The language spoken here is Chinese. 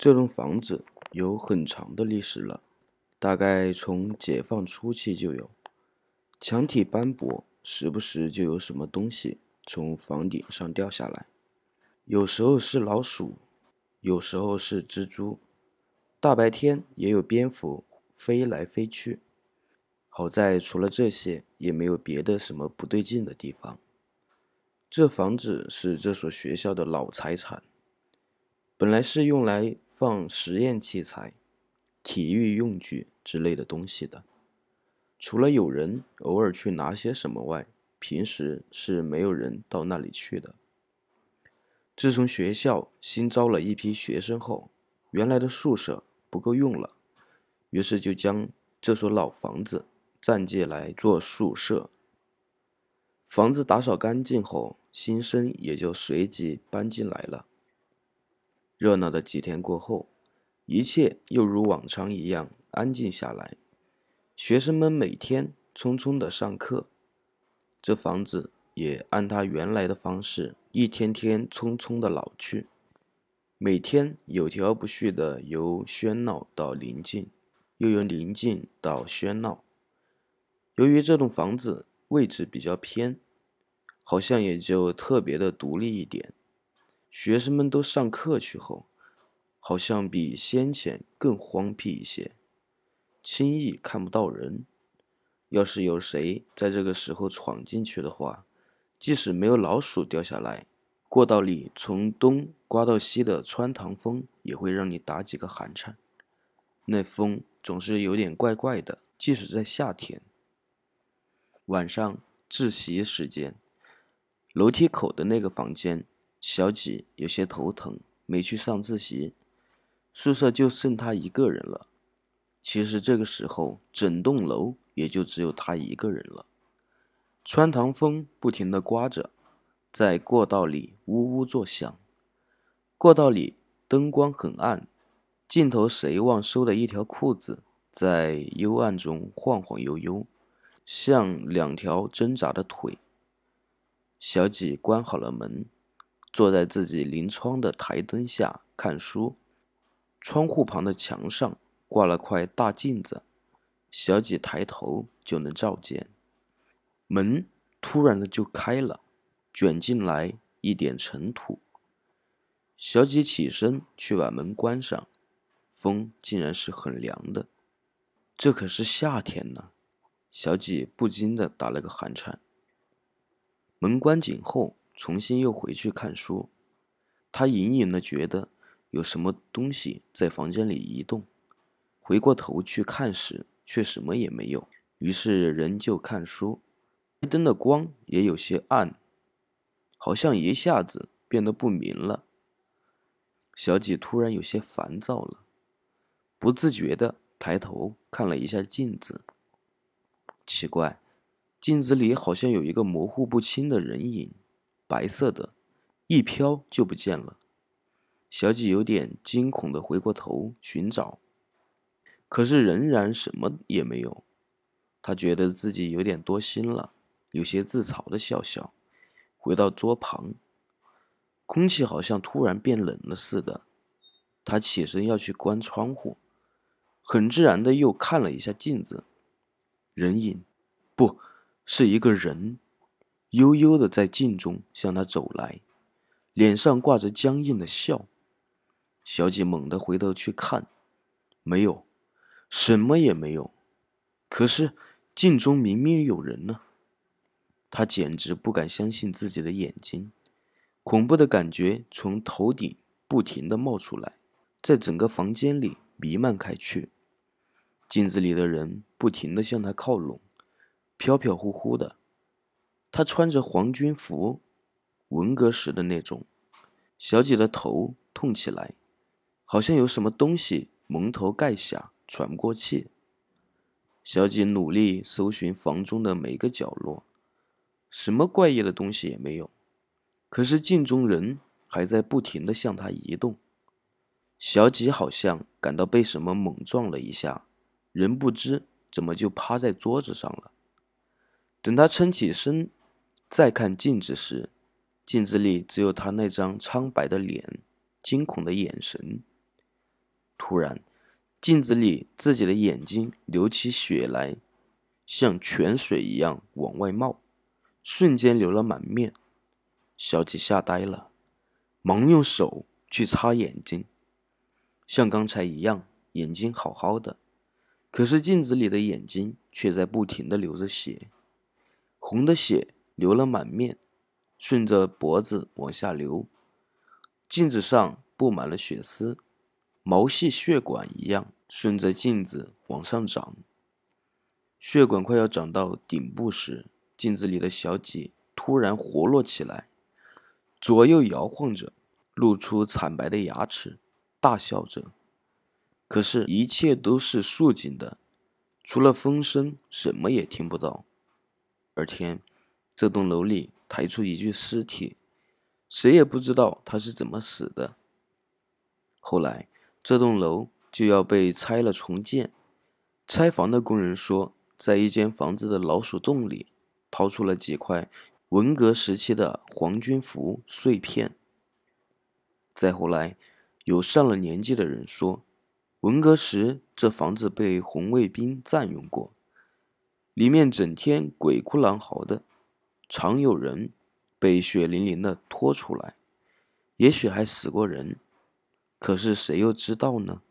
这栋房子有很长的历史了，大概从解放初期就有。墙体斑驳，时不时就有什么东西从房顶上掉下来，有时候是老鼠，有时候是蜘蛛，大白天也有蝙蝠飞来飞去。好在除了这些，也没有别的什么不对劲的地方。这房子是这所学校的老财产，本来是用来放实验器材、体育用具之类的东西的。除了有人偶尔去拿些什么外，平时是没有人到那里去的。自从学校新招了一批学生后，原来的宿舍不够用了，于是就将这所老房子暂借来做宿舍。房子打扫干净后，新生也就随即搬进来了。热闹的几天过后，一切又如往常一样安静下来。学生们每天匆匆的上课，这房子也按它原来的方式，一天天匆匆的老去。每天有条不紊的由喧闹到宁静，又由宁静到喧闹。由于这栋房子位置比较偏，好像也就特别的独立一点。学生们都上课去后，好像比先前更荒僻一些。轻易看不到人。要是有谁在这个时候闯进去的话，即使没有老鼠掉下来，过道里从东刮到西的穿堂风也会让你打几个寒颤。那风总是有点怪怪的，即使在夏天。晚上自习时间，楼梯口的那个房间，小几有些头疼，没去上自习。宿舍就剩他一个人了。其实这个时候，整栋楼也就只有他一个人了。穿堂风不停地刮着，在过道里呜呜作响。过道里灯光很暗，尽头谁忘收的一条裤子在幽暗中晃晃悠悠，像两条挣扎的腿。小几关好了门，坐在自己临窗的台灯下看书。窗户旁的墙上。挂了块大镜子，小姐抬头就能照见。门突然的就开了，卷进来一点尘土。小姐起身去把门关上，风竟然是很凉的，这可是夏天呢。小姐不禁的打了个寒颤。门关紧后，重新又回去看书。他隐隐的觉得有什么东西在房间里移动。回过头去看时，却什么也没有。于是仍旧看书，灯的光也有些暗，好像一下子变得不明了。小姐突然有些烦躁了，不自觉的抬头看了一下镜子。奇怪，镜子里好像有一个模糊不清的人影，白色的，一飘就不见了。小几有点惊恐的回过头寻找。可是仍然什么也没有，他觉得自己有点多心了，有些自嘲的笑笑，回到桌旁。空气好像突然变冷了似的，他起身要去关窗户，很自然的又看了一下镜子，人影，不是一个人，悠悠的在镜中向他走来，脸上挂着僵硬的笑。小姐猛地回头去看，没有。什么也没有，可是镜中明明有人呢。他简直不敢相信自己的眼睛，恐怖的感觉从头顶不停的冒出来，在整个房间里弥漫开去。镜子里的人不停的向他靠拢，飘飘忽忽的。他穿着皇军服，文革时的那种。小姐的头痛起来，好像有什么东西蒙头盖下。喘不过气，小姐努力搜寻房中的每个角落，什么怪异的东西也没有。可是镜中人还在不停的向她移动。小姐好像感到被什么猛撞了一下，人不知怎么就趴在桌子上了。等她撑起身，再看镜子时，镜子里只有他那张苍白的脸，惊恐的眼神。突然，镜子里自己的眼睛流起血来，像泉水一样往外冒，瞬间流了满面。小姐吓呆了，忙用手去擦眼睛，像刚才一样，眼睛好好的，可是镜子里的眼睛却在不停的流着血，红的血流了满面，顺着脖子往下流，镜子上布满了血丝。毛细血管一样顺着镜子往上长，血管快要长到顶部时，镜子里的小姐突然活络起来，左右摇晃着，露出惨白的牙齿，大笑着。可是，一切都是肃静的，除了风声，什么也听不到。而天，这栋楼里抬出一具尸体，谁也不知道他是怎么死的。后来。这栋楼就要被拆了重建。拆房的工人说，在一间房子的老鼠洞里掏出了几块文革时期的皇军服碎片。再后来，有上了年纪的人说，文革时这房子被红卫兵占用过，里面整天鬼哭狼嚎的，常有人被血淋淋的拖出来，也许还死过人。可是谁又知道呢？